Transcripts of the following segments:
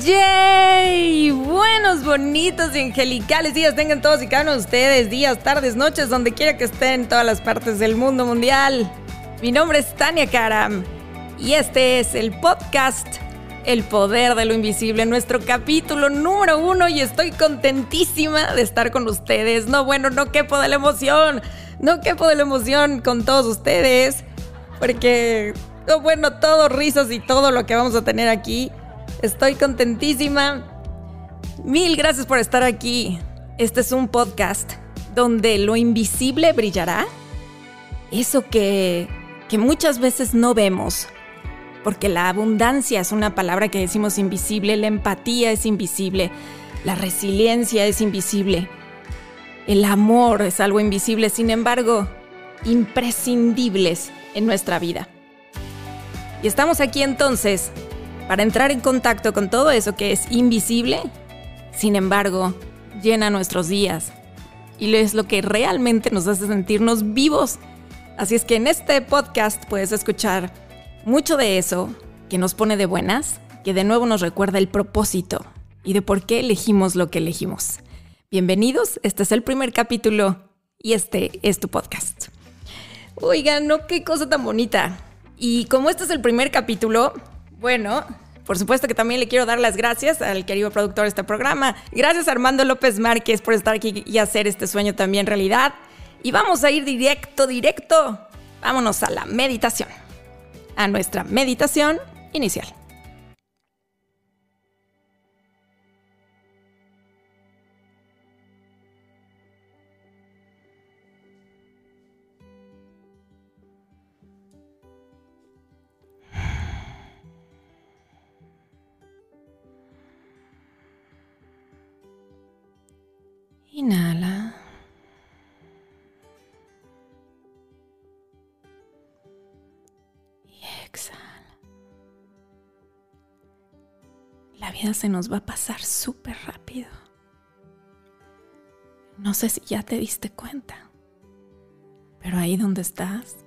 ¡Yay! Buenos, bonitos y angelicales días tengan todos y cada uno de ustedes, días, tardes, noches, donde quiera que estén en todas las partes del mundo mundial. Mi nombre es Tania Karam y este es el podcast El Poder de lo Invisible, nuestro capítulo número uno y estoy contentísima de estar con ustedes. No, bueno, no quepo de la emoción, no quepo de la emoción con todos ustedes, porque, no, bueno, todo risas y todo lo que vamos a tener aquí Estoy contentísima. Mil gracias por estar aquí. Este es un podcast donde lo invisible brillará. Eso que, que muchas veces no vemos. Porque la abundancia es una palabra que decimos invisible, la empatía es invisible, la resiliencia es invisible, el amor es algo invisible, sin embargo, imprescindibles en nuestra vida. Y estamos aquí entonces para entrar en contacto con todo eso que es invisible, sin embargo, llena nuestros días y es lo que realmente nos hace sentirnos vivos. Así es que en este podcast puedes escuchar mucho de eso que nos pone de buenas, que de nuevo nos recuerda el propósito y de por qué elegimos lo que elegimos. Bienvenidos, este es el primer capítulo y este es tu podcast. Oigan, no, qué cosa tan bonita. Y como este es el primer capítulo, bueno, por supuesto que también le quiero dar las gracias al querido productor de este programa. Gracias Armando López Márquez por estar aquí y hacer este sueño también realidad. Y vamos a ir directo, directo. Vámonos a la meditación. A nuestra meditación inicial. Inhala. Y exhala. La vida se nos va a pasar súper rápido. No sé si ya te diste cuenta, pero ahí donde estás,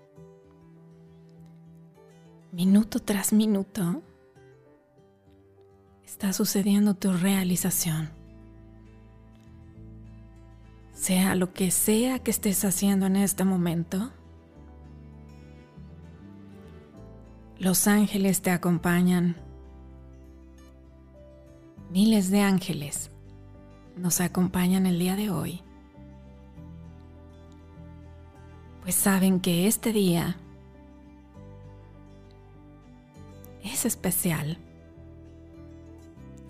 minuto tras minuto, está sucediendo tu realización sea lo que sea que estés haciendo en este momento, los ángeles te acompañan. Miles de ángeles nos acompañan el día de hoy, pues saben que este día es especial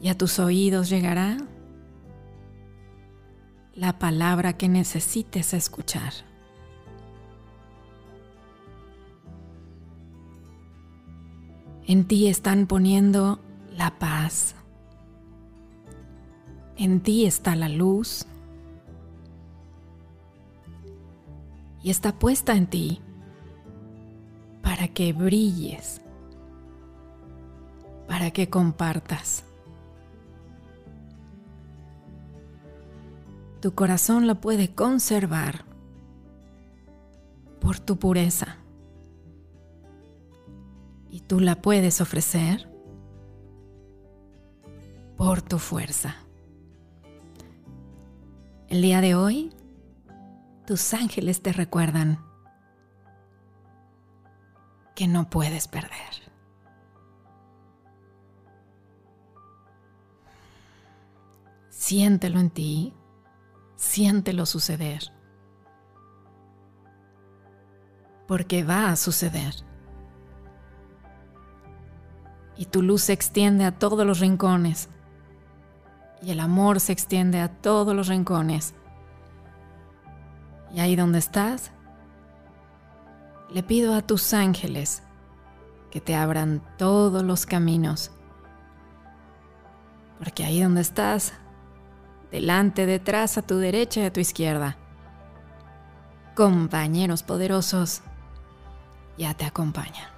y a tus oídos llegará la palabra que necesites escuchar. En ti están poniendo la paz. En ti está la luz. Y está puesta en ti para que brilles, para que compartas. Tu corazón la puede conservar por tu pureza. Y tú la puedes ofrecer por tu fuerza. El día de hoy, tus ángeles te recuerdan que no puedes perder. Siéntelo en ti siéntelo suceder. Porque va a suceder. Y tu luz se extiende a todos los rincones. Y el amor se extiende a todos los rincones. Y ahí donde estás, le pido a tus ángeles que te abran todos los caminos. Porque ahí donde estás, delante, detrás, a tu derecha y a tu izquierda. Compañeros poderosos ya te acompañan.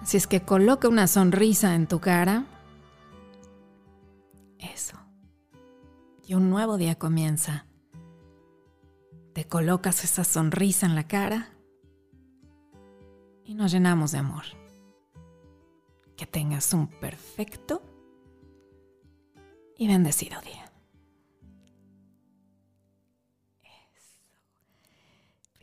Así es que coloca una sonrisa en tu cara. Eso. Y un nuevo día comienza. Te colocas esa sonrisa en la cara y nos llenamos de amor. que tengas un perfecto y bendecido día.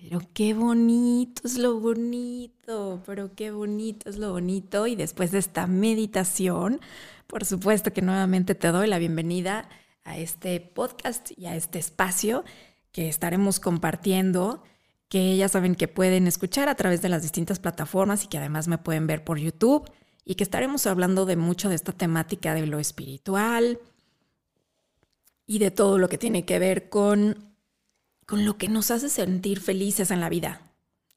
Pero qué bonito es lo bonito, pero qué bonito es lo bonito. Y después de esta meditación, por supuesto que nuevamente te doy la bienvenida a este podcast y a este espacio que estaremos compartiendo, que ya saben que pueden escuchar a través de las distintas plataformas y que además me pueden ver por YouTube y que estaremos hablando de mucho de esta temática de lo espiritual y de todo lo que tiene que ver con con lo que nos hace sentir felices en la vida.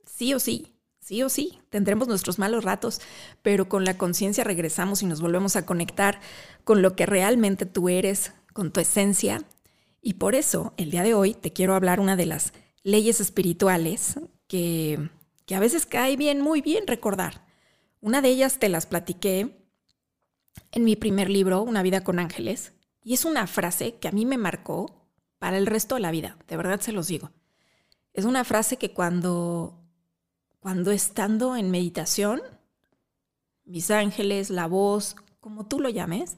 Sí o sí, sí o sí, tendremos nuestros malos ratos, pero con la conciencia regresamos y nos volvemos a conectar con lo que realmente tú eres, con tu esencia. Y por eso, el día de hoy, te quiero hablar una de las leyes espirituales que, que a veces cae bien, muy bien recordar. Una de ellas te las platiqué en mi primer libro, Una vida con ángeles, y es una frase que a mí me marcó para el resto de la vida, de verdad se los digo. Es una frase que cuando, cuando estando en meditación, mis ángeles, la voz, como tú lo llames,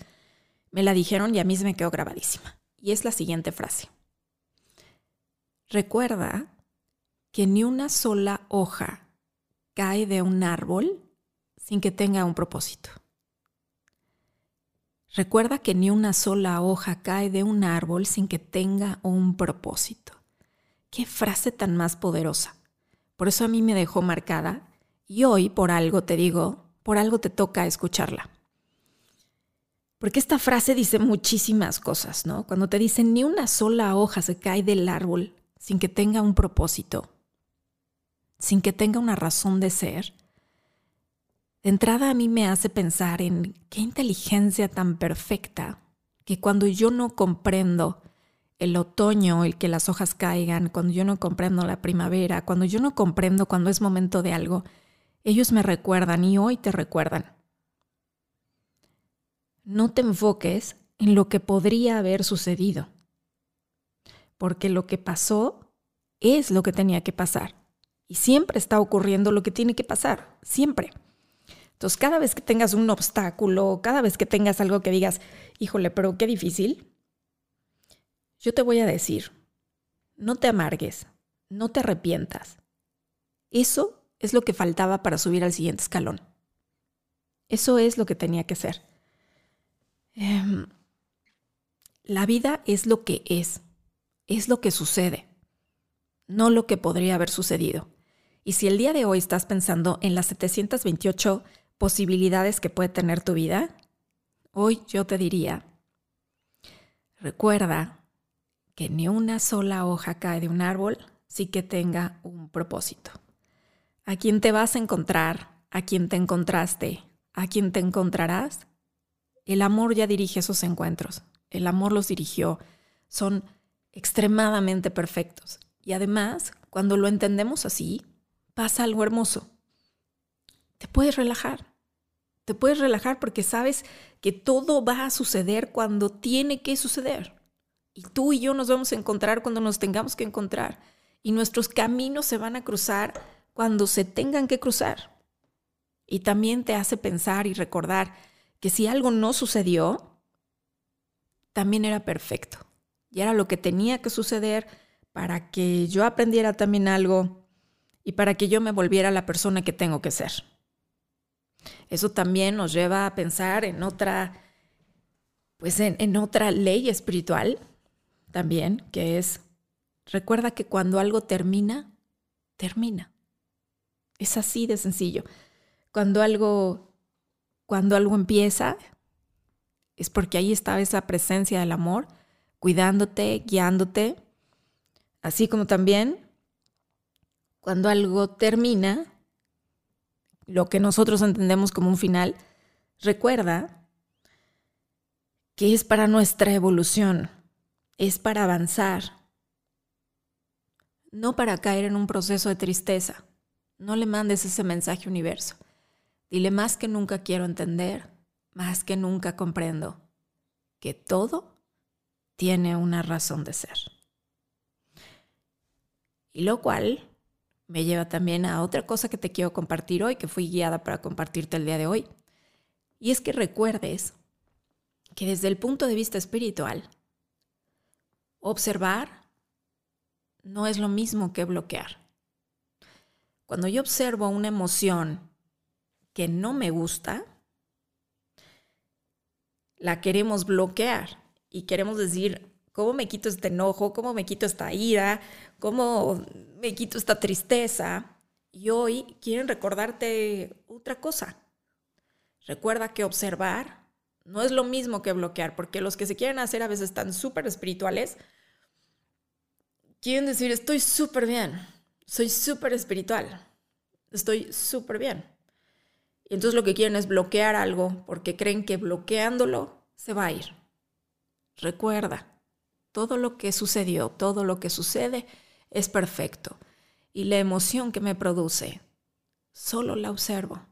me la dijeron y a mí se me quedó grabadísima. Y es la siguiente frase. Recuerda que ni una sola hoja cae de un árbol sin que tenga un propósito. Recuerda que ni una sola hoja cae de un árbol sin que tenga un propósito. Qué frase tan más poderosa. Por eso a mí me dejó marcada y hoy por algo te digo, por algo te toca escucharla. Porque esta frase dice muchísimas cosas, ¿no? Cuando te dicen ni una sola hoja se cae del árbol sin que tenga un propósito, sin que tenga una razón de ser, de entrada a mí me hace pensar en qué inteligencia tan perfecta que cuando yo no comprendo el otoño, el que las hojas caigan, cuando yo no comprendo la primavera, cuando yo no comprendo cuando es momento de algo, ellos me recuerdan y hoy te recuerdan. No te enfoques en lo que podría haber sucedido, porque lo que pasó es lo que tenía que pasar. Y siempre está ocurriendo lo que tiene que pasar, siempre. Entonces, cada vez que tengas un obstáculo, cada vez que tengas algo que digas, híjole, pero qué difícil, yo te voy a decir, no te amargues, no te arrepientas. Eso es lo que faltaba para subir al siguiente escalón. Eso es lo que tenía que ser. Em, la vida es lo que es, es lo que sucede, no lo que podría haber sucedido. Y si el día de hoy estás pensando en las 728 posibilidades que puede tener tu vida, hoy yo te diría, recuerda que ni una sola hoja cae de un árbol sin que tenga un propósito. A quien te vas a encontrar, a quien te encontraste, a quien te encontrarás, el amor ya dirige esos encuentros. El amor los dirigió. Son extremadamente perfectos. Y además, cuando lo entendemos así, pasa algo hermoso te puedes relajar. Te puedes relajar porque sabes que todo va a suceder cuando tiene que suceder. Y tú y yo nos vamos a encontrar cuando nos tengamos que encontrar. Y nuestros caminos se van a cruzar cuando se tengan que cruzar. Y también te hace pensar y recordar que si algo no sucedió, también era perfecto. Y era lo que tenía que suceder para que yo aprendiera también algo y para que yo me volviera la persona que tengo que ser. Eso también nos lleva a pensar en otra, pues en, otra ley espiritual también, que es, recuerda que cuando algo termina, termina. Es así de sencillo. Cuando algo, cuando algo empieza, es porque ahí estaba esa presencia del amor, cuidándote, guiándote. Así como también cuando algo termina, lo que nosotros entendemos como un final, recuerda que es para nuestra evolución, es para avanzar, no para caer en un proceso de tristeza. No le mandes ese mensaje universo. Dile más que nunca quiero entender, más que nunca comprendo que todo tiene una razón de ser. Y lo cual me lleva también a otra cosa que te quiero compartir hoy, que fui guiada para compartirte el día de hoy. Y es que recuerdes que desde el punto de vista espiritual, observar no es lo mismo que bloquear. Cuando yo observo una emoción que no me gusta, la queremos bloquear y queremos decir, ¿cómo me quito este enojo? ¿Cómo me quito esta ira? ¿Cómo me quito esta tristeza? Y hoy quieren recordarte otra cosa. Recuerda que observar no es lo mismo que bloquear, porque los que se quieren hacer a veces están súper espirituales, quieren decir, estoy súper bien, soy súper espiritual, estoy súper bien. Y entonces lo que quieren es bloquear algo porque creen que bloqueándolo se va a ir. Recuerda, todo lo que sucedió, todo lo que sucede es perfecto. Y la emoción que me produce, solo la observo.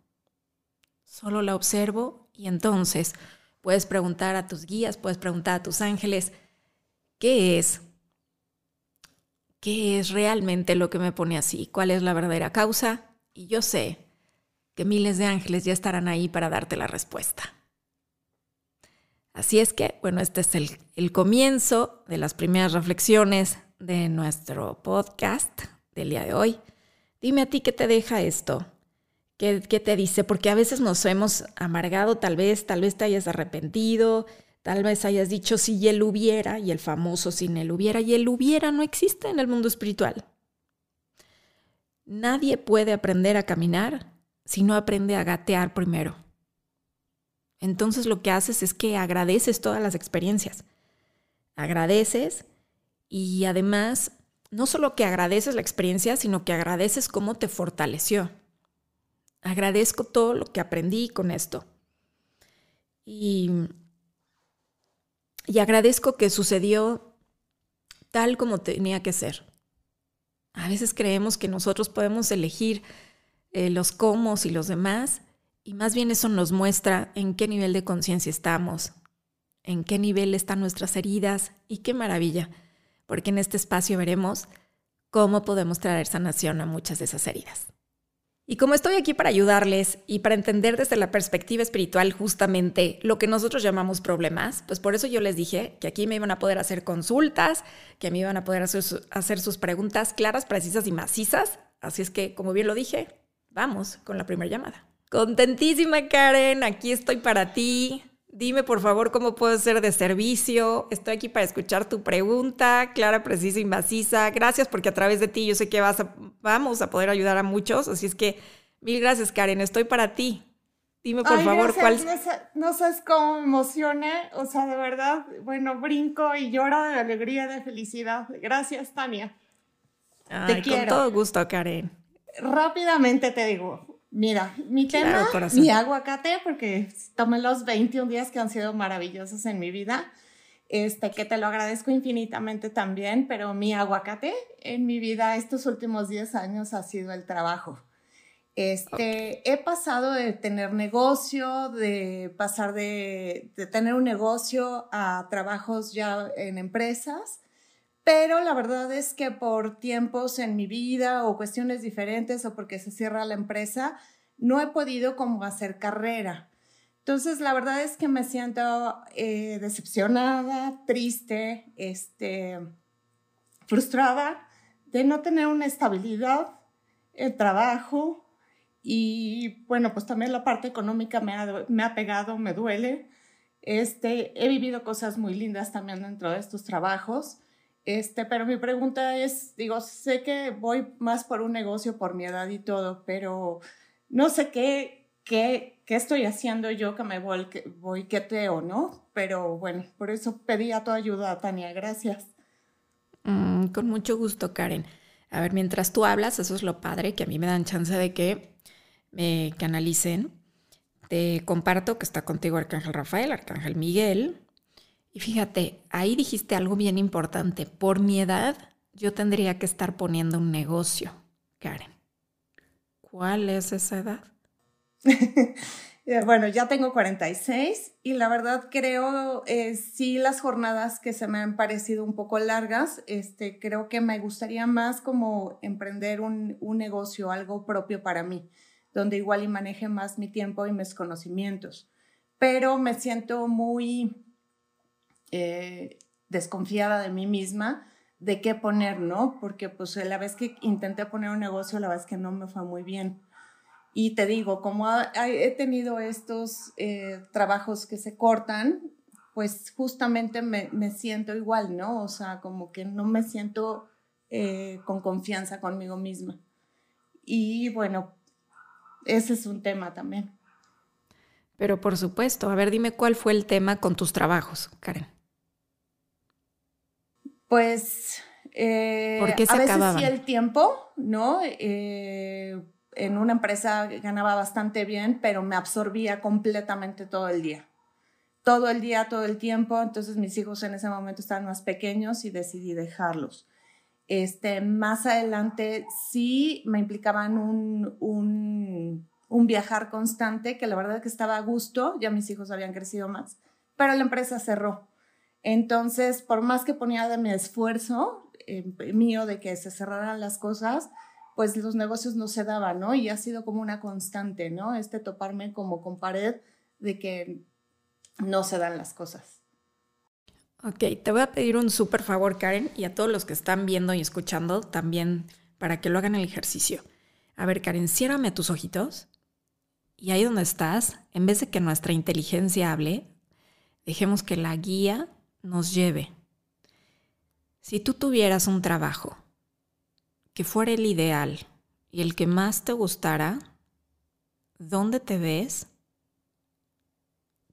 Solo la observo y entonces puedes preguntar a tus guías, puedes preguntar a tus ángeles, ¿qué es? ¿Qué es realmente lo que me pone así? ¿Cuál es la verdadera causa? Y yo sé que miles de ángeles ya estarán ahí para darte la respuesta. Así es que, bueno, este es el, comienzo de las primeras reflexiones de nuestro podcast del día de hoy. Dime a ti qué te deja esto, qué, qué te dice, porque a veces nos hemos amargado, tal vez, tal vez te hayas arrepentido, tal vez hayas dicho si él hubiera, y el famoso sin él hubiera, y él hubiera no existe en el mundo espiritual. Nadie puede aprender a caminar si no aprende a gatear primero. Entonces lo que haces es que agradeces todas las experiencias. Agradeces y además no solo que agradeces la experiencia, sino que agradeces cómo te fortaleció. Agradezco todo lo que aprendí con esto. Y, y agradezco que sucedió tal como tenía que ser. A veces creemos que nosotros podemos elegir eh, los cómo y los demás, y más bien eso nos muestra en qué nivel de conciencia estamos, en qué nivel están nuestras heridas, y qué maravilla, porque en este espacio veremos cómo podemos traer sanación a muchas de esas heridas. Y como estoy aquí para ayudarles y para entender desde la perspectiva espiritual justamente lo que nosotros llamamos problemas, pues por eso yo les dije que aquí me iban a poder hacer consultas, que me iban a poder hacer, hacer sus preguntas claras, precisas y macizas. Así es que, como bien lo dije, Vamos con la primera llamada. Contentísima Karen, aquí estoy para ti. Dime por favor cómo puedo ser de servicio. Estoy aquí para escuchar tu pregunta, clara, precisa y maciza. Gracias porque a través de ti yo sé que vas vamos a poder ayudar a muchos. Así es que mil gracias Karen, estoy para ti. Dime por favor cuál... No, sabes cómo me emociona, o sea, de verdad, bueno, brinco y lloro de alegría, de felicidad. Gracias, Tania. Te quiero. Con todo gusto, Karen rápidamente te digo, mira, mi tema, mi aguacate, porque tomé los 21 días que han sido maravillosos en mi vida, este, que te lo agradezco infinitamente también, pero mi aguacate en mi vida estos últimos 10 años ha sido el trabajo. Este, he pasado de tener negocio, de pasar de, de tener un negocio a trabajos ya en empresas, pero la verdad es que por tiempos en mi vida o cuestiones diferentes o porque se cierra la empresa, no he podido como hacer carrera. Entonces, la verdad es que me siento eh, decepcionada, triste, este, frustrada de no tener una estabilidad, el trabajo y bueno, pues también la parte económica me ha, me ha pegado, me duele. Este, he vivido cosas muy lindas también dentro de estos trabajos este, pero mi pregunta es, digo, sé que voy más por un negocio por mi edad y todo, pero no sé qué, qué, qué estoy haciendo yo que me voy, voy o ¿no? Pero bueno, por eso pedí a tu ayuda, Tania, gracias. Mm, con mucho gusto, Karen. A ver, mientras tú hablas, eso es lo padre, que a mí me dan chance de que me canalicen. Te comparto que está contigo Arcángel Rafael, Arcángel Miguel, y fíjate, ahí dijiste algo bien importante. Por mi edad, yo tendría que estar poniendo un negocio, Karen. ¿Cuál es esa edad? bueno, ya tengo 46 y la verdad creo, eh, sí, las jornadas que se me han parecido un poco largas, este, creo que me gustaría más como emprender un, un negocio, algo propio para mí, donde igual y maneje más mi tiempo y mis conocimientos pero me siento muy eh, desconfiada de mí misma de qué poner, ¿no? Porque pues la vez que intenté poner un negocio, la vez que no me fue muy bien. Y te digo, como he tenido estos eh, trabajos que se cortan, pues justamente me, siento igual, ¿no? O sea, como que no me siento eh, con confianza conmigo misma. Y bueno, ese es un tema también. Pero por supuesto, a ver, dime cuál fue el tema con tus trabajos, Karen. Pues eh, ¿Por qué se a veces sí el tiempo, ¿no? Eh, en una empresa ganaba bastante bien, pero me absorbía completamente todo el día. Todo el día, todo el tiempo. Entonces mis hijos en ese momento estaban más pequeños y decidí dejarlos. Este, más adelante sí me implicaban un, un, un viajar constante, que la verdad es que estaba a gusto, ya mis hijos habían crecido más, pero la empresa cerró. Entonces, por más que ponía de mi esfuerzo eh, mío de que se cerraran las cosas, pues los negocios no se daban, ¿no? Y ha sido como una constante, ¿no? Este toparme como con pared de que no se dan las cosas. Ok, te voy a pedir un súper favor, Karen, y a todos los que están viendo y escuchando también para que lo hagan el ejercicio. A ver, Karen, ciérrame tus ojitos y ahí donde estás, en vez de que nuestra inteligencia hable, dejemos que la guía nos lleve. Si tú tuvieras un trabajo que fuera el ideal y el que más te gustara, ¿dónde te ves?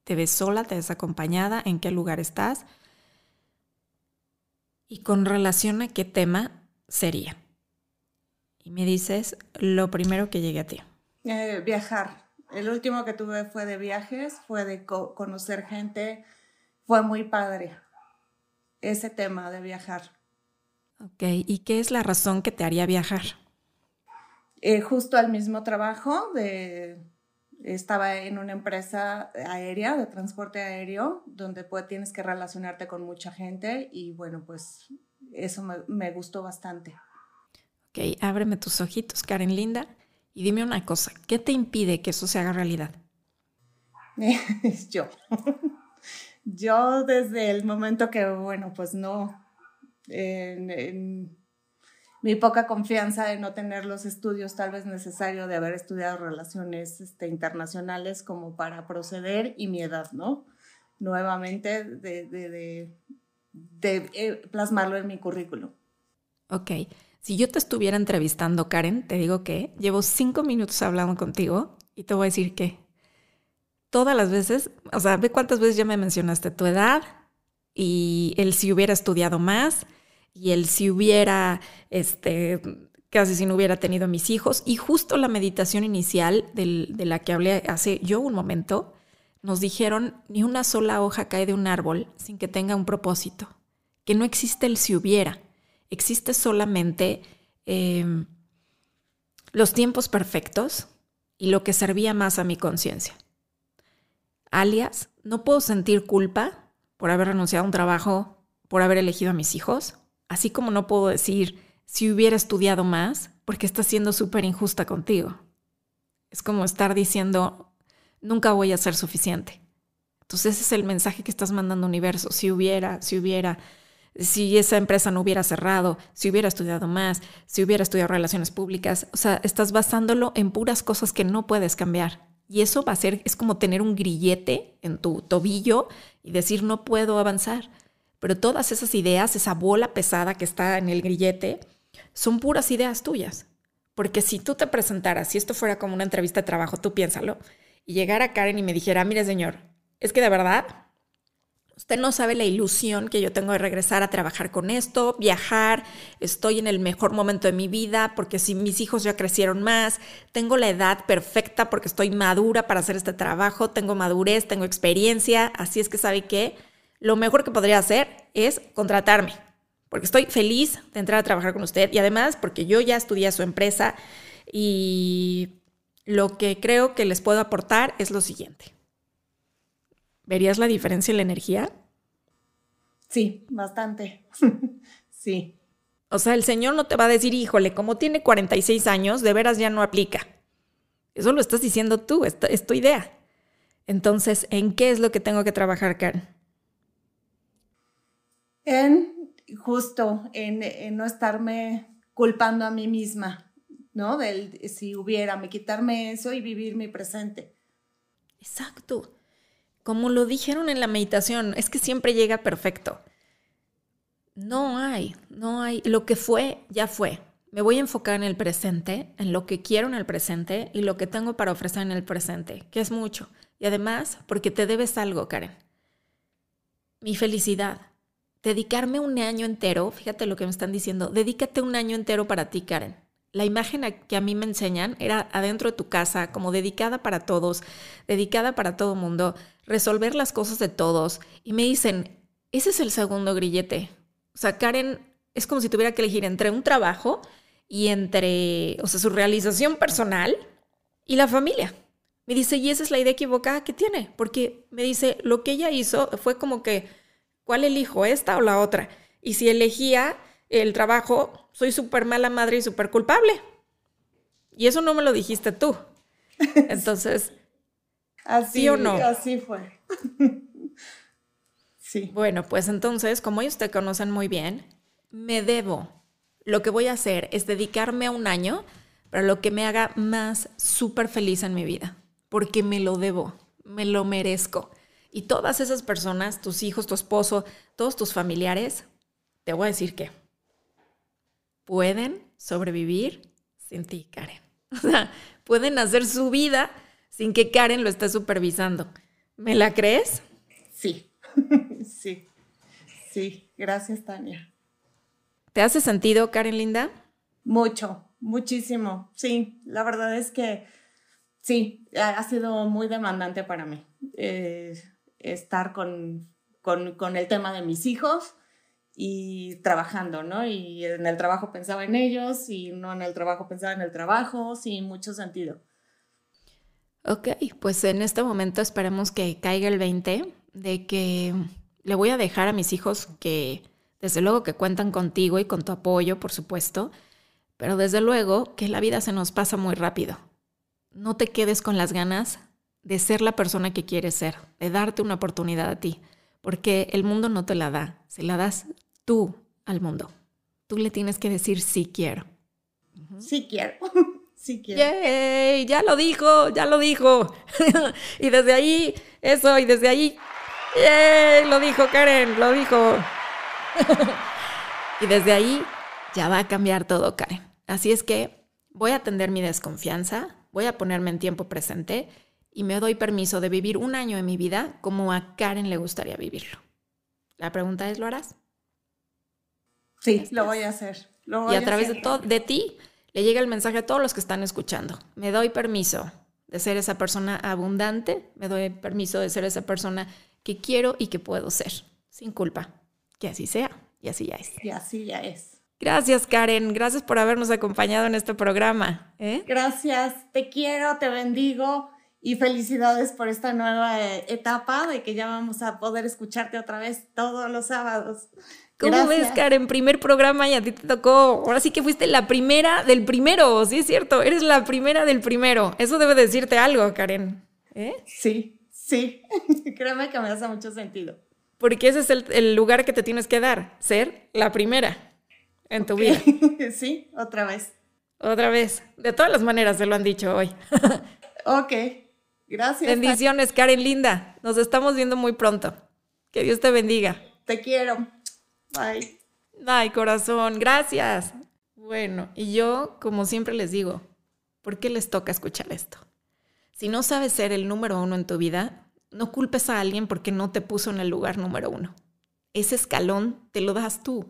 ¿Te ves sola? ¿Te ves acompañada? ¿En qué lugar estás? Y con relación a qué tema sería. Y me dices lo primero que llegue a ti. Eh, viajar. El último que tuve fue de viajes, fue de conocer gente, fue muy padre ese tema de viajar. Ok, ¿y qué es la razón que te haría viajar? Eh, justo al mismo trabajo, de, estaba en una empresa aérea, de transporte aéreo, donde pues, tienes que relacionarte con mucha gente y bueno, pues eso me, me gustó bastante. Ok, ábreme tus ojitos, Karen Linda, y dime una cosa, ¿qué te impide que eso se haga realidad? Yo. Yo desde el momento que, bueno, pues no, mi poca confianza de no tener los estudios tal vez necesario de haber estudiado relaciones este, internacionales como para proceder y mi edad, ¿no? Nuevamente de, de, de, eh, plasmarlo en mi currículum. Ok. Si yo te estuviera entrevistando, Karen, te digo que llevo cinco minutos hablando contigo y te voy a decir que todas las veces, o sea, ve cuántas veces ya me mencionaste tu edad y el si hubiera estudiado más y el si hubiera, este, casi si no hubiera tenido mis hijos. Y justo la meditación inicial de la que hablé hace yo un momento, nos dijeron, ni una sola hoja cae de un árbol sin que tenga un propósito, que no existe el si hubiera, existe solamente em, los tiempos perfectos y lo que servía más a mi conciencia alias, no puedo sentir culpa por haber renunciado a un trabajo, por haber elegido a mis hijos, así como no puedo decir si hubiera estudiado más, porque estás siendo súper injusta contigo. Es como estar diciendo, nunca voy a ser suficiente. Entonces ese es el mensaje que estás mandando al universo. Si hubiera, si hubiera, si esa empresa no hubiera cerrado, si hubiera estudiado más, si hubiera estudiado relaciones públicas, o sea, estás basándolo en puras cosas que no puedes cambiar. Y eso va a ser, es como tener un grillete en tu tobillo y decir, no puedo avanzar. Pero todas esas ideas, esa bola pesada que está en el grillete, son puras ideas tuyas. Porque si tú te presentaras, si esto fuera como una entrevista de trabajo, tú piénsalo, y llegara Karen y me dijera, mire señor, es que de verdad Usted no sabe la ilusión que yo tengo de regresar a trabajar con esto, viajar, estoy en el mejor momento de mi vida porque si mis hijos ya crecieron más, tengo la edad perfecta porque estoy madura para hacer este trabajo, tengo madurez, tengo experiencia, así es que sabe que lo mejor que podría hacer es contratarme, porque estoy feliz de entrar a trabajar con usted y además porque yo ya estudié su empresa y lo que creo que les puedo aportar es lo siguiente. ¿Verías la diferencia en la energía? Sí, bastante. sí. O sea, el Señor no te va a decir, híjole, como tiene 46 años, de veras ya no aplica. Eso lo estás diciendo tú, es tu idea. Entonces, ¿en qué es lo que tengo que trabajar, Karen? En justo, en, no estarme culpando a mí misma, ¿no? Del si hubiera, me quitarme eso y vivir mi presente. Exacto. Como lo dijeron en la meditación, es que siempre llega perfecto. No hay, no hay. Lo que fue, ya fue. Me voy a enfocar en el presente, en lo que quiero en el presente y lo que tengo para ofrecer en el presente, que es mucho. Y además, porque te debes algo, Karen. Mi felicidad. Dedicarme un año entero, fíjate lo que me están diciendo, dedícate un año entero para ti, Karen. La imagen que a mí me enseñan era adentro de tu casa, como dedicada para todos, dedicada para todo mundo, resolver las cosas de todos. Y me dicen, ese es el segundo grillete. O sea, Karen es como si tuviera que elegir entre un trabajo y entre, o sea, su realización personal y la familia. Me dice, y esa es la idea equivocada que tiene, porque me dice, lo que ella hizo fue como que, ¿cuál elijo, esta o la otra? Y si elegía el trabajo, soy súper mala madre y súper culpable. Y eso no me lo dijiste tú. Entonces, así o no? Así fue. sí. Bueno, pues entonces, como ellos te conocen muy bien, me debo lo que voy a hacer es dedicarme a un año para lo que me haga más súper feliz en mi vida, porque me lo debo, me lo merezco. Y todas esas personas, tus hijos, tu esposo, todos tus familiares, te voy a decir que pueden sobrevivir sin ti, Karen. O sea, pueden hacer su vida sin que Karen lo esté supervisando. ¿Me la crees? Sí, sí, sí. Gracias, Tania. ¿Te hace sentido, Karen Linda? Mucho, muchísimo. Sí, la verdad es que sí, ha sido muy demandante para mí eh, estar con, con, el tema de mis hijos y trabajando, ¿no? Y en el trabajo pensaba en ellos y no en el trabajo pensaba en el trabajo, sin mucho sentido. Ok, pues en este momento esperemos que caiga el 20 de que le voy a dejar a mis hijos que desde luego que cuentan contigo y con tu apoyo, por supuesto, pero desde luego que la vida se nos pasa muy rápido. No te quedes con las ganas de ser la persona que quieres ser, de darte una oportunidad a ti, porque el mundo no te la da, se la das tú al mundo. Tú le tienes que decir sí quiero. Sí quiero. Sí quiero. Yay, ya lo dijo, ya lo dijo. y desde ahí, eso, y desde ahí, yay, lo dijo Karen, lo dijo. y desde ahí ya va a cambiar todo, Karen. Así es que voy a atender mi desconfianza, voy a ponerme en tiempo presente y me doy permiso de vivir un año en mi vida como a Karen le gustaría vivirlo. La pregunta es, ¿lo harás? Sí, lo voy a hacer. y a, través de, de ti le llega el mensaje a todos los que están escuchando. Me doy permiso de ser esa persona abundante, me doy permiso de ser esa persona que quiero y que puedo ser, sin culpa. Que así sea. Y así ya es. Y así ya es. Gracias, Karen. Gracias por habernos acompañado en este programa. ¿eh? Gracias. Te quiero, te bendigo y felicidades por esta nueva eh, etapa de que ya vamos a poder escucharte otra vez todos los sábados. ¿Cómo ves, Karen? Primer programa y a ti te tocó. Ahora sí que fuiste la primera del primero, sí es cierto. Eres la primera del primero. Eso debe decirte algo, Karen. ¿Eh? Sí, sí. Créeme que me hace mucho sentido. Porque ese es el, lugar que te tienes que dar, ser la primera en tu vida. sí, otra vez. Otra vez. De todas las maneras se lo han dicho hoy. ok, gracias. Bendiciones, Karen Linda. Nos estamos viendo muy pronto. Que Dios te bendiga. Te quiero. Bye. Bye, corazón. Gracias. Bueno, y yo, como siempre les digo, ¿por qué les toca escuchar esto? Si no sabes ser el número uno en tu vida, no culpes a alguien porque no te puso en el lugar número uno. Ese escalón te lo das tú.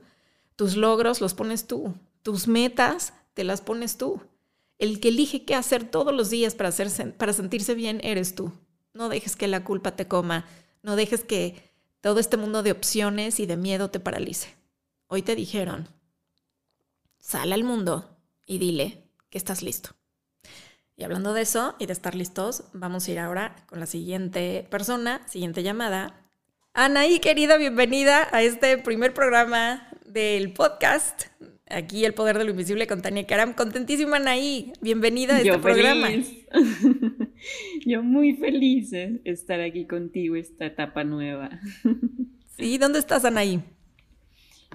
Tus logros los pones tú. Tus metas te las pones tú. El que elige qué hacer todos los días para, para sentirse bien eres tú. No dejes que la culpa te coma. No dejes que todo este mundo de opciones y de miedo te paralice. Hoy te dijeron, sal al mundo y dile que estás listo. Y hablando de eso y de estar listos, vamos a ir ahora con la siguiente persona, siguiente llamada. Anaí, querida, bienvenida a este primer programa del podcast. Aquí El Poder de lo Invisible con Tania Karam. Contentísima, Anaí. Bienvenida a este programa. Yo muy feliz de estar aquí contigo, esta etapa nueva. ¿Y dónde estás, Anaí?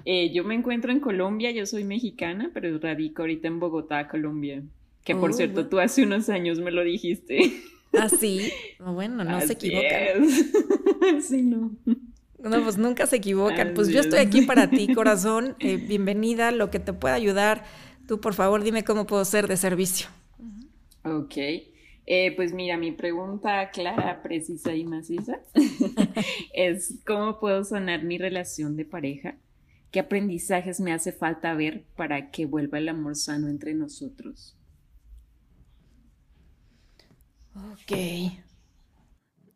Eh, yo me encuentro en Colombia, yo soy mexicana, pero radico ahorita en Bogotá, Colombia. Que por oh, cierto, tú hace unos años me lo dijiste. Ah, sí. Bueno, no se equivocan. sí, no. No, pues nunca se equivocan. pues yo estoy aquí para ti, corazón. Eh, bienvenida, lo que te pueda ayudar. Tú, por favor, dime cómo puedo ser de servicio. Ok. Eh, pues mira, mi pregunta clara, precisa y maciza es cómo puedo sanar mi relación de pareja. ¿Qué aprendizajes me hace falta ver para que vuelva el amor sano entre nosotros? Ok.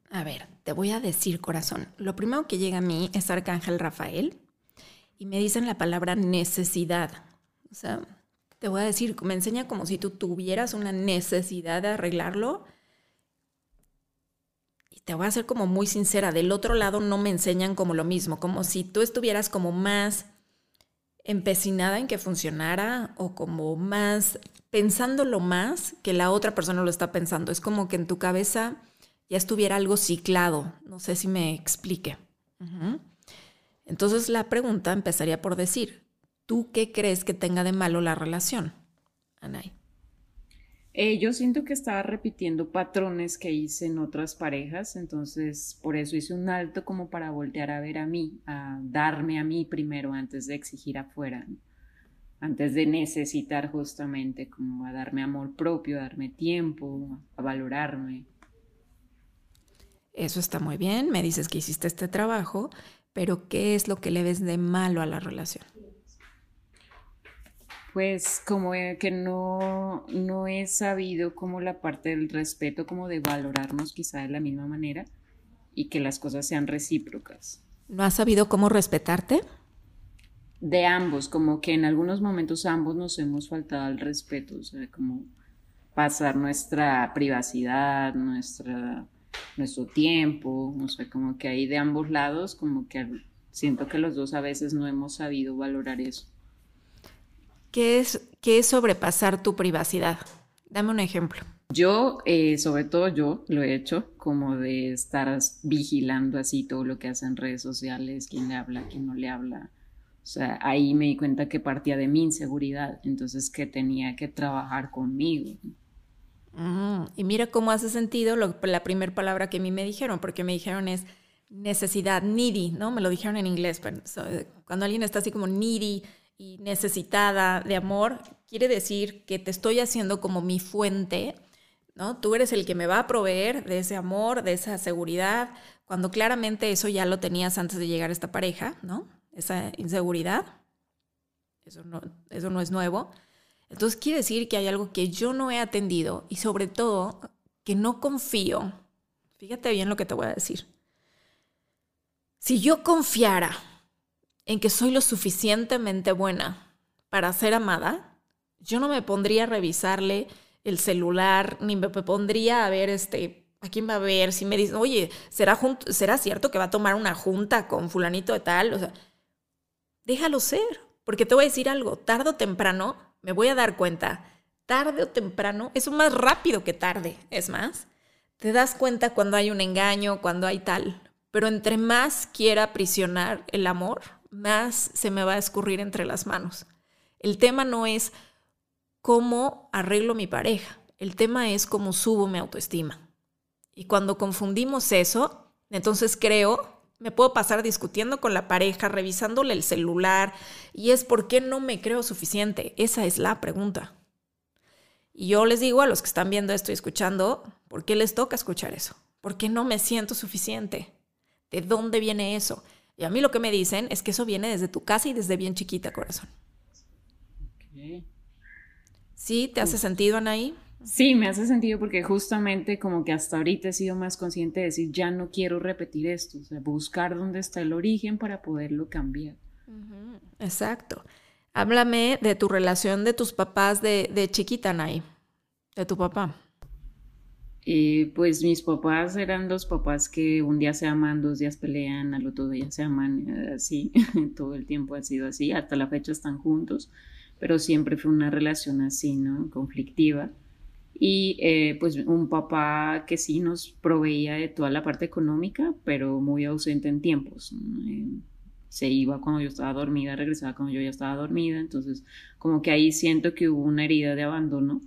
A ver, te voy a decir, corazón. Lo primero que llega a mí es Arcángel Rafael y me dicen la palabra necesidad. O sea, te voy a decir, me enseña como si tú tuvieras una necesidad de arreglarlo. Y te voy a ser como muy sincera, del otro lado no me enseñan como lo mismo, como si tú estuvieras como más empecinada en que funcionara o como más pensándolo más que la otra persona lo está pensando. Es como que en tu cabeza ya estuviera algo ciclado. No sé si me explique. Entonces la pregunta empezaría por decir, ¿Tú qué crees que tenga de malo la relación, Anay? Eh, yo siento que estaba repitiendo patrones que hice en otras parejas, entonces por eso hice un alto como para voltear a ver a mí, a darme a mí primero antes de exigir afuera, antes de necesitar justamente como a darme amor propio, a darme tiempo, a valorarme. Eso está muy bien, me dices que hiciste este trabajo, pero ¿qué es lo que le ves de malo a la relación? pues como que no, no he sabido como la parte del respeto, como de valorarnos quizá de la misma manera y que las cosas sean recíprocas. ¿No has sabido cómo respetarte? De ambos, como que en algunos momentos ambos nos hemos faltado al respeto, o sea, como pasar nuestra privacidad, nuestra, nuestro tiempo, no sé, como que ahí de ambos lados, como que siento que los dos a veces no hemos sabido valorar eso. ¿Qué es, qué es sobrepasar tu privacidad? Dame un ejemplo. Yo, eh, sobre todo yo, lo he hecho, como de estar vigilando así todo lo que hace en redes sociales, quién le habla, quién no le habla. O sea, ahí me di cuenta que partía de mi inseguridad, entonces que tenía que trabajar conmigo. Y mira cómo hace sentido la primera palabra que a mí me dijeron, porque me dijeron es necesidad, needy, ¿no? Me lo dijeron en inglés, pero cuando alguien está así como needy, y necesitada de amor, quiere decir que te estoy haciendo como mi fuente, ¿no? Tú eres el que me va a proveer de ese amor, de esa seguridad, cuando claramente eso ya lo tenías antes de llegar a esta pareja, ¿no? Esa inseguridad, eso no, eso no es nuevo. Entonces quiere decir que hay algo que yo no he atendido y sobre todo que no confío. Fíjate bien lo que te voy a decir. Si yo confiara en que soy lo suficientemente buena para ser amada, yo no me pondría a revisarle el celular, ni me pondría a ver este, a quién va a ver, si me dicen, oye, ¿será, ¿será cierto que va a tomar una junta con fulanito de tal? O sea, déjalo ser, porque te voy a decir algo, tarde o temprano me voy a dar cuenta, tarde o temprano, es más rápido que tarde, es más, te das cuenta cuando hay un engaño, cuando hay tal, pero entre más quiera aprisionar el amor, más se me va a escurrir entre las manos. El tema no es cómo arreglo mi pareja, el tema es cómo subo mi autoestima. Y cuando confundimos eso, entonces creo, me puedo pasar discutiendo con la pareja, revisándole el celular, y es por qué no me creo suficiente. Esa es la pregunta. Y yo les digo a los que están viendo esto y escuchando, ¿por qué les toca escuchar eso? ¿Por qué no me siento suficiente? ¿De dónde viene eso? Y a mí lo que me dicen es que eso viene desde tu casa y desde bien chiquita, corazón. ¿Sí? ¿Te hace sentido, Anaí? Sí, me hace sentido porque justamente como que hasta ahorita he sido más consciente de decir, ya no quiero repetir esto, o sea, buscar dónde está el origen para poderlo cambiar. Exacto. Háblame de tu relación de tus papás de, de chiquita, Anaí, de tu papá. Eh, pues mis papás eran dos papás que un día se aman, dos días pelean, al otro día se aman, eh, así, todo el tiempo ha sido así, hasta la fecha están juntos, pero siempre fue una relación así, ¿no? Conflictiva. Y eh, pues un papá que sí nos proveía de toda la parte económica, pero muy ausente en tiempos. Eh, se iba cuando yo estaba dormida, regresaba cuando yo ya estaba dormida, entonces como que ahí siento que hubo una herida de abandono,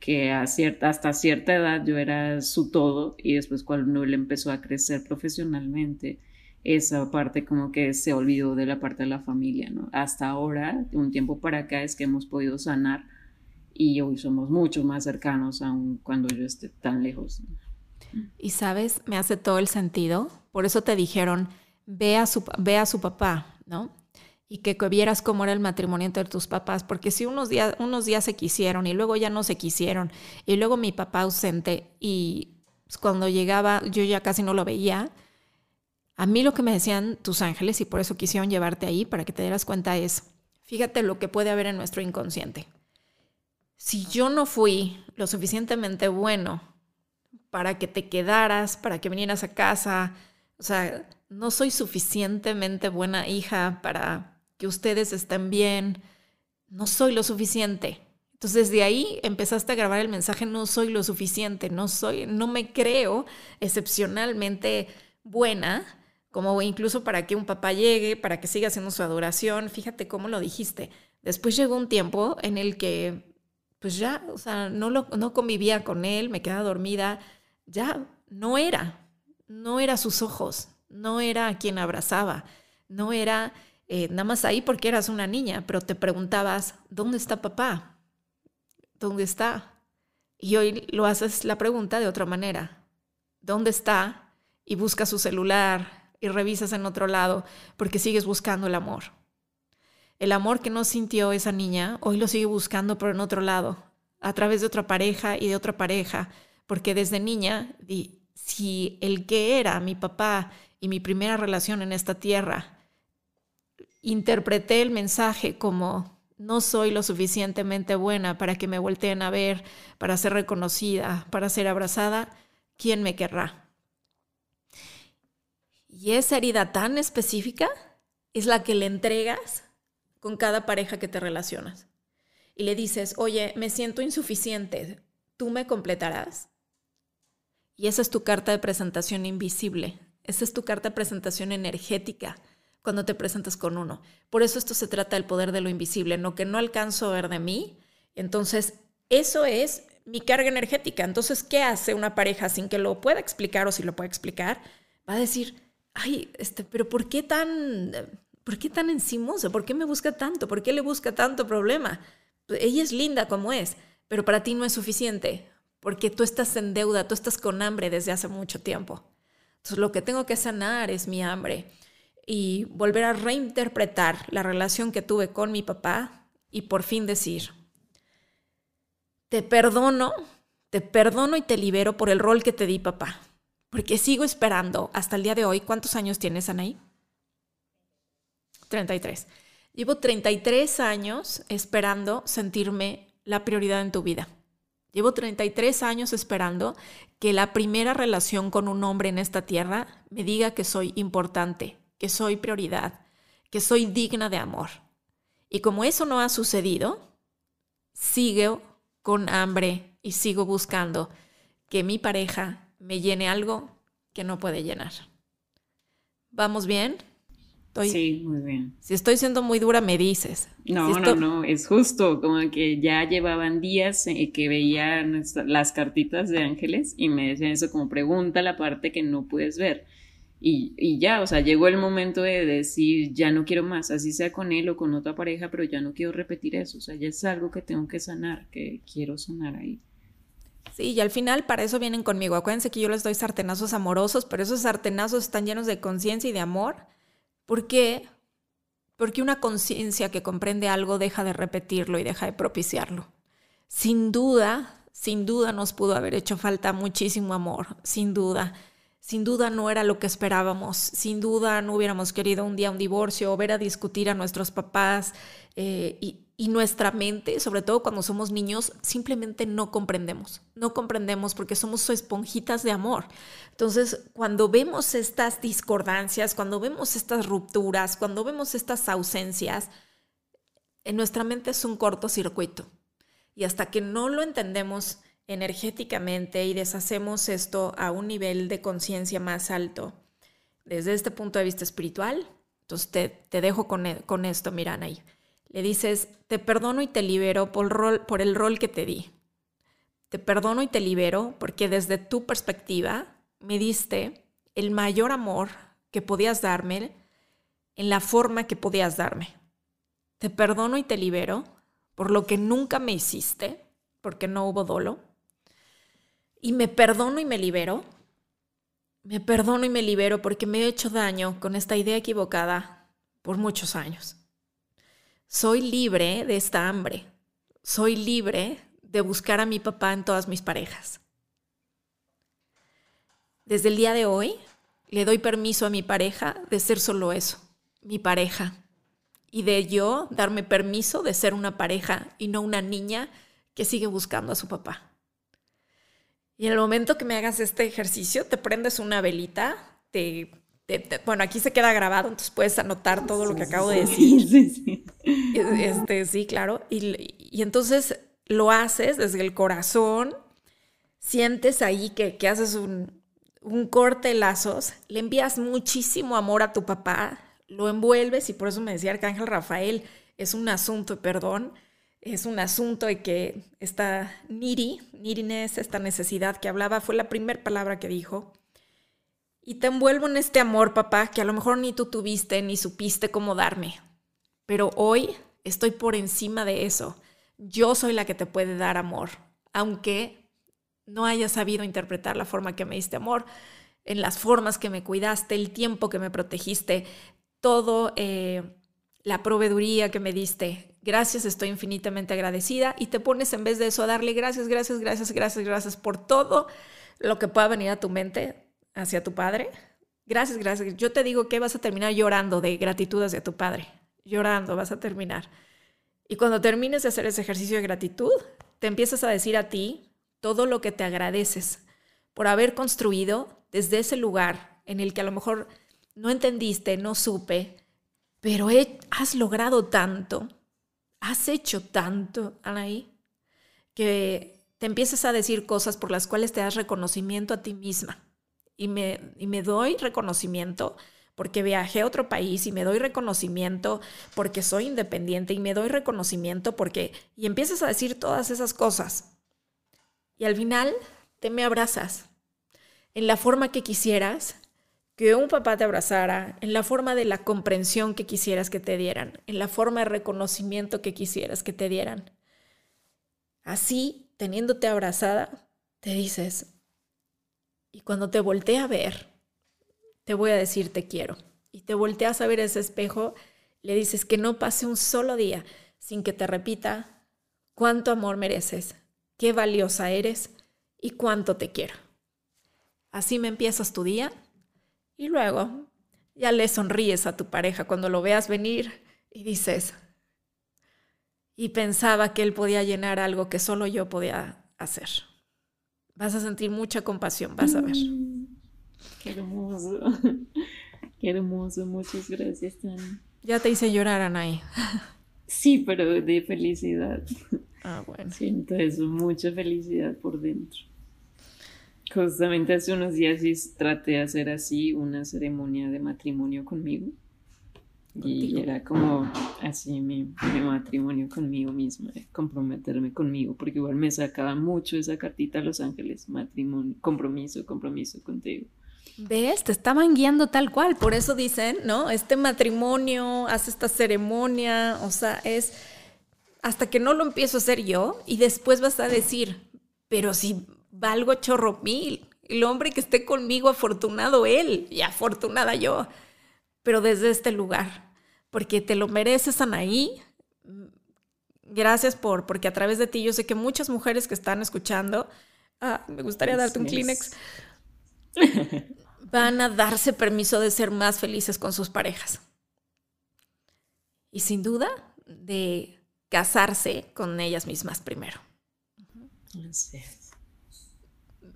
que a cierta, hasta cierta edad yo era su todo y después cuando él empezó a crecer profesionalmente, esa parte como que se olvidó de la parte de la familia, ¿no? Hasta ahora, un tiempo para acá es que hemos podido sanar y hoy somos mucho más cercanos aun cuando yo esté tan lejos. Y sabes, me hace todo el sentido. Por eso te dijeron, ve a su, ve su papá, ¿no? Y que, vieras cómo era el matrimonio entre tus papás, porque si unos días, unos días se quisieron y luego ya no se quisieron, y luego mi papá ausente, y cuando llegaba yo ya casi no lo veía, a mí lo que me decían tus ángeles, y por eso quisieron llevarte ahí, para que te dieras cuenta, es, fíjate lo que puede haber en nuestro inconsciente si yo no fui lo suficientemente bueno para que te quedaras, para que vinieras a casa, o sea, no soy suficientemente buena hija para que ustedes estén bien, no soy lo suficiente. Entonces de ahí empezaste a grabar el mensaje, no soy lo suficiente, no soy, no me creo excepcionalmente buena, como incluso para que un papá llegue, para que siga haciendo su adoración. Fíjate cómo lo dijiste. Después llegó un tiempo en el que pues ya, o sea, no, lo, no convivía con él, me quedaba dormida, ya no era, no era sus ojos, no era quien abrazaba, no era eh, nada más ahí porque eras una niña, pero te preguntabas, ¿dónde está papá? ¿Dónde está? Y hoy lo haces la pregunta de otra manera, ¿dónde está? Y buscas su celular y revisas en otro lado porque sigues buscando el amor. El amor que no sintió esa niña, hoy lo sigue buscando, pero en otro lado, a través de otra pareja y de otra pareja, porque desde niña, si el que era mi papá y mi primera relación en esta tierra, interpreté el mensaje como no soy lo suficientemente buena para que me volteen a ver, para ser reconocida, para ser abrazada, ¿quién me querrá? Y esa herida tan específica es la que le entregas con cada pareja que te relacionas. Y le dices, oye, me siento insuficiente, ¿tú me completarás? Y esa es tu carta de presentación invisible, esa es tu carta de presentación energética cuando te presentas con uno. Por eso esto se trata del poder de lo invisible, no que no alcanzo a ver de mí. Entonces, eso es mi carga energética. Entonces, ¿qué hace una pareja sin que lo pueda explicar o si lo puede explicar? Va a decir, ay, este, pero ¿por qué tan ¿por qué tan encimosa? ¿Por qué me busca tanto? ¿Por qué le busca tanto problema? Pues, ella es linda como es, pero para ti no es suficiente, porque tú estás en deuda, tú estás con hambre desde hace mucho tiempo. Entonces lo que tengo que sanar es mi hambre y volver a reinterpretar la relación que tuve con mi papá y por fin decir, te perdono, te perdono y te libero por el rol que te di papá, porque sigo esperando hasta el día de hoy. ¿Cuántos años tienes, Anaí? 33. Llevo 33 años esperando sentirme la prioridad en tu vida. Llevo 33 años esperando que la primera relación con un hombre en esta tierra me diga que soy importante, que soy prioridad, que soy digna de amor. Y como eso no ha sucedido, sigo con hambre y sigo buscando que mi pareja me llene algo que no puede llenar. ¿Vamos bien? Sí, muy bien. Si estoy siendo muy dura, me dices. No, no, no, es justo, como que ya llevaban días eh, que veían las cartitas de ángeles y me decían eso como pregunta la parte que no puedes ver. Y, y, ya, o sea, llegó el momento de decir, ya no quiero más, así sea con él o con otra pareja, pero ya no quiero repetir eso, o sea, ya es algo que tengo que sanar, que quiero sanar ahí. Sí, y al final para eso vienen conmigo. Acuérdense que yo les doy sartenazos amorosos, pero esos sartenazos están llenos de conciencia y de amor ¿Por qué? Porque una conciencia que comprende algo deja de repetirlo y deja de propiciarlo. Sin duda, sin duda nos pudo haber hecho falta muchísimo amor, sin duda. Sin duda no era lo que esperábamos, sin duda no hubiéramos querido un día un divorcio o ver a discutir a nuestros papás eh, y, y nuestra mente, sobre todo cuando somos niños, simplemente no comprendemos. No comprendemos porque somos esponjitas de amor. Entonces, cuando vemos estas discordancias, cuando vemos estas rupturas, cuando vemos estas ausencias, en nuestra mente es un cortocircuito. Y hasta que no lo entendemos energéticamente y deshacemos esto a un nivel de conciencia más alto, desde este punto de vista espiritual, entonces te, dejo con, e, con esto, miran ahí. Le dices, te perdono y te libero por, por el rol que te di. Te perdono y te libero porque desde tu perspectiva me diste el mayor amor que podías darme en la forma que podías darme. Te perdono y te libero por lo que nunca me hiciste, porque no hubo dolo. Y me perdono y me libero. Me perdono y me libero porque me he hecho daño con esta idea equivocada por muchos años. Soy libre de esta hambre. Soy libre de buscar a mi papá en todas mis parejas. Desde el día de hoy le doy permiso a mi pareja de ser solo eso, mi pareja. Y de yo darme permiso de ser una pareja y no una niña que sigue buscando a su papá. Y en el momento que me hagas este ejercicio, te prendes una velita, te, bueno, aquí se queda grabado, entonces puedes anotar todo lo que acabo de decir. Sí, sí. Este, sí, claro. Y, y, entonces lo haces desde el corazón, sientes ahí que, que haces un, un corte de lazos, le envías muchísimo amor a tu papá, lo envuelves y por eso me decía Arcángel Rafael, es un asunto de perdón, es un asunto de que esta niri, niriness, esta necesidad que hablaba, fue la primera palabra que dijo. Y te envuelvo en este amor, papá, que a lo mejor ni tú tuviste ni supiste cómo darme. Pero hoy estoy por encima de eso. Yo soy la que te puede dar amor, aunque no hayas sabido interpretar la forma que me diste amor, en las formas que me cuidaste, el tiempo que me protegiste, todo eh, la proveeduría que me diste. Gracias, estoy infinitamente agradecida y te pones en vez de eso a darle gracias, gracias, gracias, gracias, gracias por todo lo que pueda venir a tu mente hacia tu padre. Gracias, gracias. Yo te digo que vas a terminar llorando de gratitud hacia tu padre. Llorando vas a terminar. Y cuando termines de hacer ese ejercicio de gratitud, te empiezas a decir a ti, todo lo que te agradeces por haber construido desde ese lugar en el que a lo mejor no entendiste, no supe, pero has logrado tanto, has hecho tanto, Anaí, que te empiezas a decir cosas por las cuales te das reconocimiento a ti misma. Y me, y me doy reconocimiento porque viajé a otro país y me doy reconocimiento porque soy independiente y me doy reconocimiento porque... Y empiezas a decir todas esas cosas. Y al final te me abrazas en la forma que quisieras que un papá te abrazara, en la forma de la comprensión que quisieras que te dieran, en la forma de reconocimiento que quisieras que te dieran. Así, teniéndote abrazada, te dices, y cuando te voltee a ver, te voy a decir te quiero. Y te volteas a ver ese espejo, le dices que no pase un solo día sin que te repita cuánto amor mereces, qué valiosa eres y cuánto te quiero. Así me empiezas tu día y luego ya le sonríes a tu pareja cuando lo veas venir y dices, y pensaba que él podía llenar algo que solo yo podía hacer. Vas a sentir mucha compasión, vas a ver. Qué hermoso. Qué hermoso, muchas gracias, Ya te hice llorar, Anaí. Sí, pero de felicidad. Ah, bueno. Siento eso, mucha felicidad por dentro. Justamente hace unos días traté de hacer así una ceremonia de matrimonio conmigo. Y era como así mi, matrimonio conmigo misma, comprometerme conmigo, porque igual me sacaba mucho esa cartita a Los Ángeles, matrimonio, compromiso, compromiso contigo. ¿Ves? Te estaban guiando tal cual, por eso dicen, ¿no? Este matrimonio, hace esta ceremonia, o sea, es hasta que no lo empiezo a hacer yo y después vas a decir, pero si valgo chorro mil, el hombre que esté conmigo, afortunado él y afortunada yo, pero desde este lugar, porque te lo mereces, Anaí. Gracias por, porque a través de ti yo sé que muchas mujeres que están escuchando, ah, me gustaría darte un Kleenex. van a darse permiso de ser más felices con sus parejas. Y sin duda, de casarse con ellas mismas primero.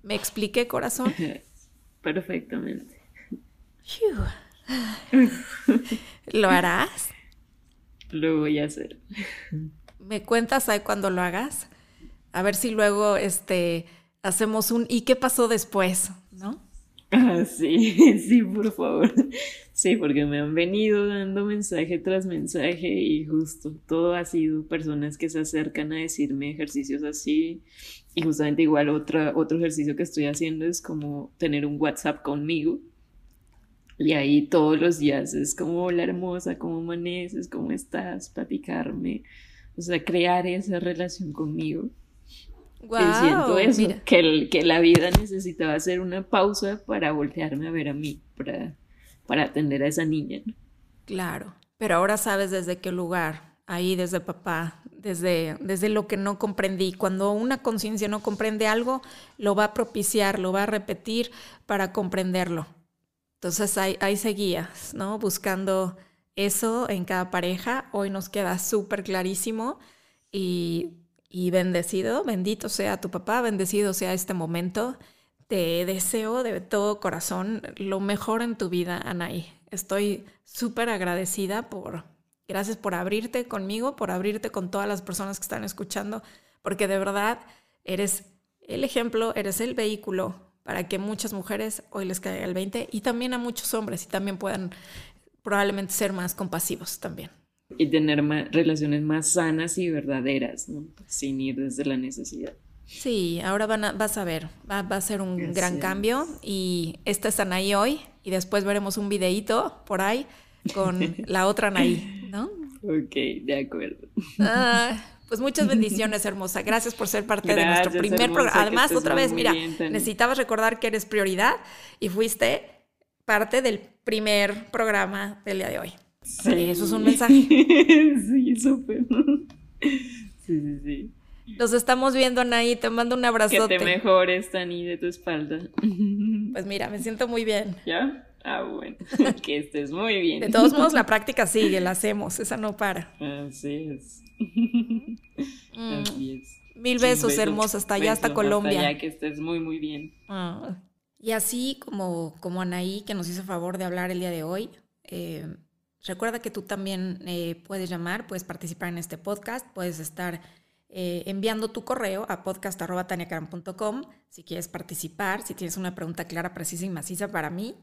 ¿Me expliqué, corazón? Perfectamente. ¿Lo harás? Lo voy a hacer. ¿Me cuentas ahí cuando lo hagas? A ver si luego este, hacemos un ¿y qué pasó después? ¿No? Ah, sí, sí, por favor. Sí, porque me han venido dando mensaje tras mensaje y justo todo ha sido personas que se acercan a decirme ejercicios así. Y justamente igual otro ejercicio que estoy haciendo es como tener un WhatsApp conmigo. Y ahí todos los días es como, hola hermosa, ¿cómo amaneces? ¿Cómo estás? Platicarme. O sea, crear esa relación conmigo. Wow, siento eso, que, que la vida necesitaba hacer una pausa para voltearme a ver a mí, para, para atender a esa niña. Claro, pero ahora sabes desde qué lugar, ahí desde papá, desde, desde lo que no comprendí. Cuando una conciencia no comprende algo, lo va a propiciar, lo va a repetir para comprenderlo. Entonces ahí, ahí seguías, ¿no? Buscando eso en cada pareja. Hoy nos queda súper clarísimo y y bendecido, bendito sea tu papá, bendecido sea este momento. Te deseo de todo corazón lo mejor en tu vida, Anaí. Estoy súper agradecida por, gracias por abrirte conmigo, por abrirte con todas las personas que están escuchando, porque de verdad eres el ejemplo, eres el vehículo para que muchas mujeres hoy les caiga el 20 y también a muchos hombres y también puedan probablemente ser más compasivos también y tener relaciones más sanas y verdaderas, sin ir desde la necesidad. Sí, ahora van a, vas a ver, va, a ser un gran cambio y esta es Anaí hoy y después veremos un videíto por ahí con la otra Anaí, ¿no? Ok, de acuerdo. Ah, pues muchas bendiciones, hermosa. Gracias por ser parte de nuestro primer programa. Además, otra vez, mira, necesitabas recordar que eres prioridad y fuiste parte del primer programa del día de hoy. Sí. Eso es un mensaje. sí, súper. Sí, sí, sí. Los estamos viendo, Anaí. Te mando un abrazote. Que te mejores, Tani, de tu espalda. Pues mira, me siento muy bien. ¿Ya? Ah, bueno. que estés muy bien. De todos modos, la práctica sigue, la hacemos. Esa no para. Así es. Mm. Así es. Mil besos, hermosa. Hasta allá, hasta Colombia. Hasta allá, que estés muy, muy bien. Ah. Y así como, como Anaí, que nos hizo favor de hablar el día de hoy, eh, Recuerda que tú también eh, puedes llamar, puedes participar en este podcast, puedes estar eh, enviando tu correo a podcast.taniacaram.com si quieres participar, si tienes una pregunta clara, precisa y maciza para mí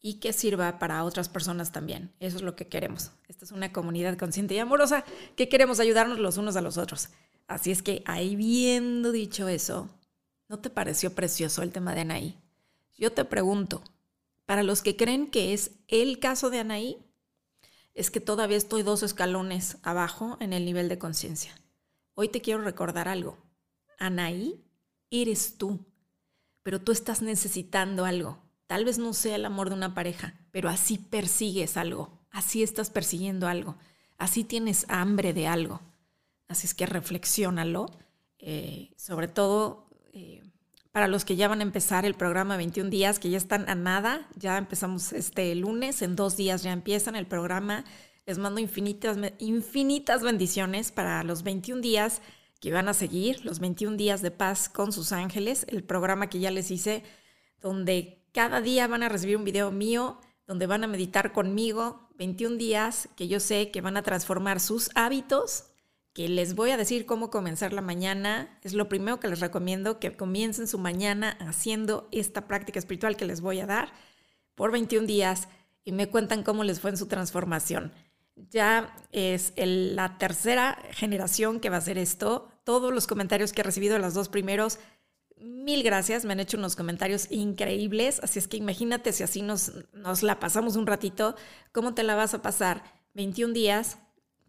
y que sirva para otras personas también. Eso es lo que queremos. Esta es una comunidad consciente y amorosa que queremos ayudarnos los unos a los otros. Así es que, ahí viendo dicho eso, ¿no te pareció precioso el tema de Anaí? Yo te pregunto, para los que creen que es el caso de Anaí, es que todavía estoy dos escalones abajo en el nivel de conciencia. Hoy te quiero recordar algo. Anaí, eres tú, pero tú estás necesitando algo. Tal vez no sea el amor de una pareja, pero así persigues algo, así estás persiguiendo algo, así tienes hambre de algo. Así es que reflexiónalo, eh, sobre todo eh, para los que ya van a empezar el programa 21 días, que ya están a nada, ya empezamos este lunes, en dos días ya empiezan el programa. Les mando infinitas, infinitas bendiciones para los 21 días que van a seguir, los 21 días de paz con sus ángeles, el programa que ya les hice, donde cada día van a recibir un video mío, donde van a meditar conmigo, 21 días que yo sé que van a transformar sus hábitos que les voy a decir cómo comenzar la mañana. Es lo primero que les recomiendo, que comiencen su mañana haciendo esta práctica espiritual que les voy a dar por 21 días y me cuentan cómo les fue en su transformación. Ya es la tercera generación que va a hacer esto. Todos los comentarios que he recibido, las dos primeros, mil gracias. Me han hecho unos comentarios increíbles. Así es que imagínate si así nos, nos la pasamos un ratito, ¿cómo te la vas a pasar? 21 días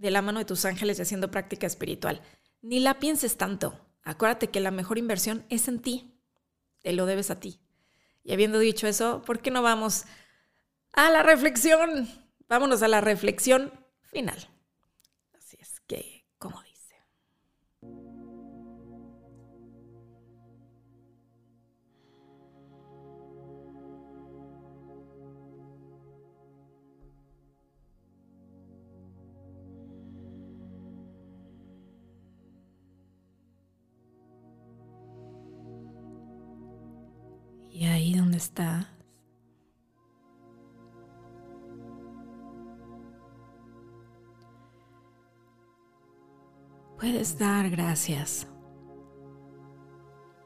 de la mano de tus ángeles y haciendo práctica espiritual. Ni la pienses tanto. Acuérdate que la mejor inversión es en ti. Te lo debes a ti. Y habiendo dicho eso, ¿por qué no vamos a la reflexión? Vámonos a la reflexión final. Y ahí donde estás, puedes dar gracias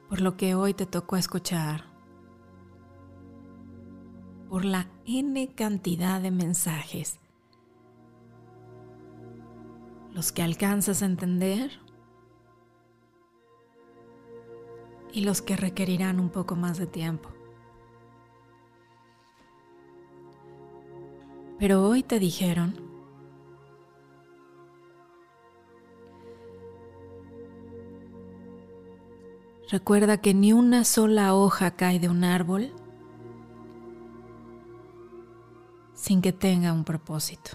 por lo que hoy te tocó escuchar, por la N cantidad de mensajes, los que alcanzas a entender y los que requerirán un poco más de tiempo. Pero hoy te dijeron Recuerda que ni una sola hoja cae de un árbol sin que tenga un propósito.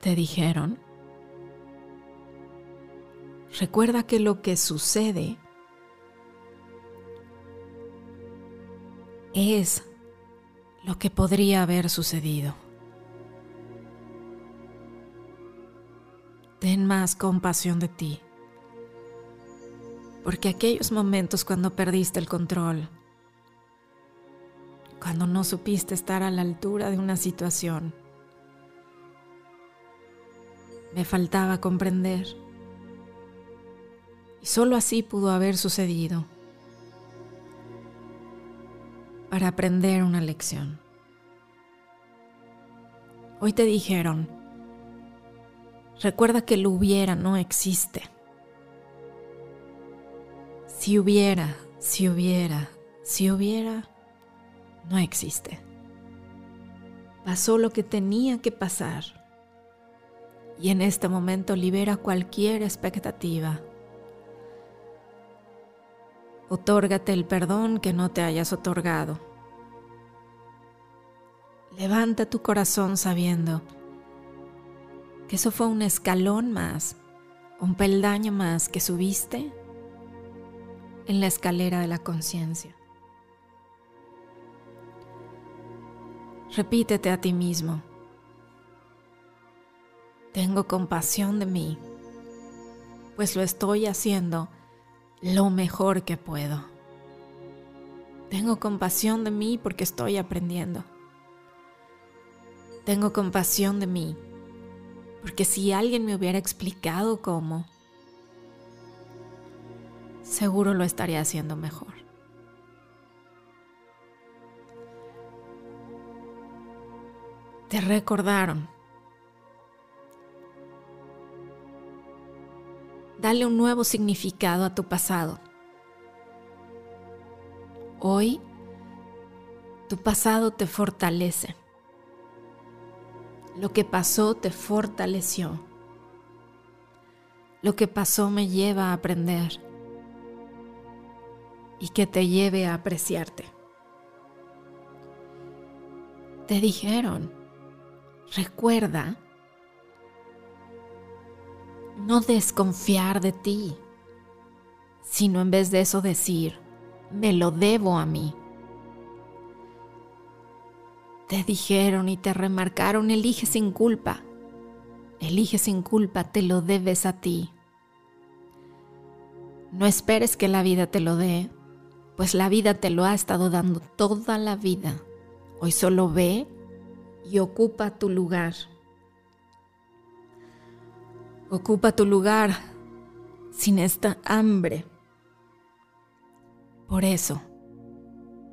Te dijeron, recuerda que lo que sucede es lo que podría haber sucedido. Ten más compasión de ti. Porque aquellos momentos cuando perdiste el control, cuando no supiste estar a la altura de una situación, me faltaba comprender. Y solo así pudo haber sucedido para aprender una lección. Hoy te dijeron, recuerda que lo hubiera no existe. Si hubiera, si hubiera, si hubiera, no existe. Pasó lo que tenía que pasar. Y en este momento libera cualquier expectativa Otórgate el perdón que no te hayas otorgado. Levanta tu corazón sabiendo que eso fue un escalón más, un peldaño más que subiste en la escalera de la conciencia. Repítete a ti mismo. Tengo compasión de mí, pues lo estoy haciendo lo mejor que puedo. Tengo compasión de mí porque estoy aprendiendo. Tengo compasión de mí porque si alguien me hubiera explicado cómo, seguro lo estaría haciendo mejor. Te recordaron Dale un nuevo significado a tu pasado. Hoy, tu pasado te fortalece. Lo que pasó te fortaleció. Lo que pasó me lleva a aprender y que te lleve a apreciarte. Te dijeron, recuerda no desconfiar de ti, sino en vez de eso decir, me lo debo a mí. Te dijeron y te remarcaron, elige sin culpa. Elige sin culpa, te lo debes a ti. No esperes que la vida te lo dé, pues la vida te lo ha estado dando toda la vida. Hoy solo ve y ocupa tu lugar. Ocupa tu lugar sin esta hambre. Por eso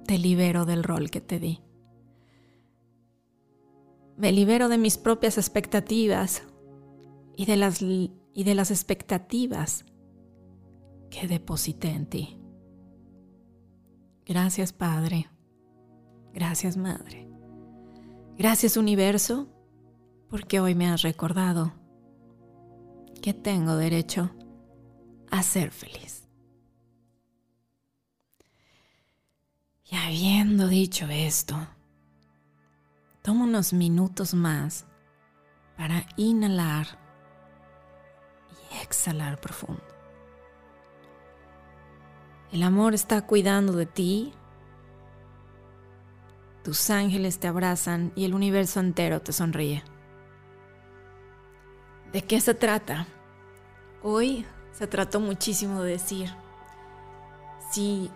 te libero del rol que te di. Me libero de mis propias expectativas y de las, y de las expectativas que deposité en ti. Gracias Padre. Gracias Madre. Gracias Universo, porque hoy me has recordado que tengo derecho a ser feliz. Y habiendo dicho esto, tomo unos minutos más para inhalar y exhalar profundo. El amor está cuidando de ti, tus ángeles te abrazan y el universo entero te sonríe. ¿De qué se trata? Hoy se trató muchísimo de decir, si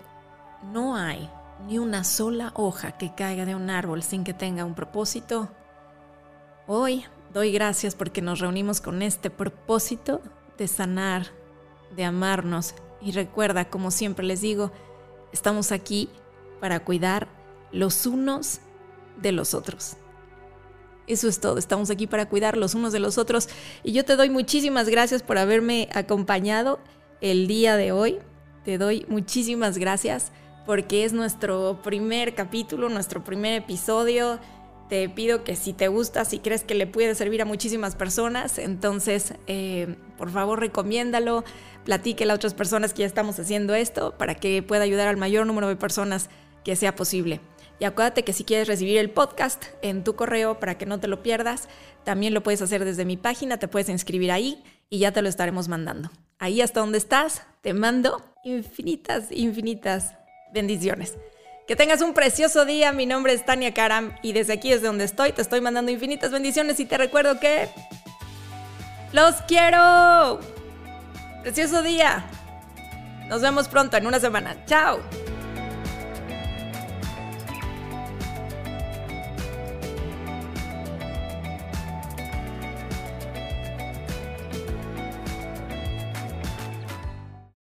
no hay ni una sola hoja que caiga de un árbol sin que tenga un propósito, hoy Doy gracias porque nos reunimos con este propósito de sanar, de amarnos. Y recuerda, como siempre les digo, estamos aquí para cuidar los unos de los otros. Eso es todo, estamos aquí para cuidar los unos de los otros. Y yo te doy muchísimas gracias por haberme acompañado el día de hoy. Te doy muchísimas gracias porque es nuestro primer capítulo, nuestro primer episodio. Te pido que si te gusta, si crees que le puede servir a muchísimas personas, entonces eh, por favor recomiéndalo, platíquele a otras personas que ya estamos haciendo esto para que pueda ayudar al mayor número de personas que sea posible. Y acuérdate que si quieres recibir el podcast en tu correo para que no te lo pierdas, también lo puedes hacer desde mi página, te puedes inscribir ahí y ya te lo estaremos mandando. Ahí hasta donde estás, te mando infinitas, infinitas bendiciones. Que tengas un precioso día, mi nombre es Tania Karam y desde aquí, desde donde estoy, te estoy mandando infinitas bendiciones y te recuerdo que... ¡Los quiero! Precioso día. Nos vemos pronto en una semana. ¡Chao!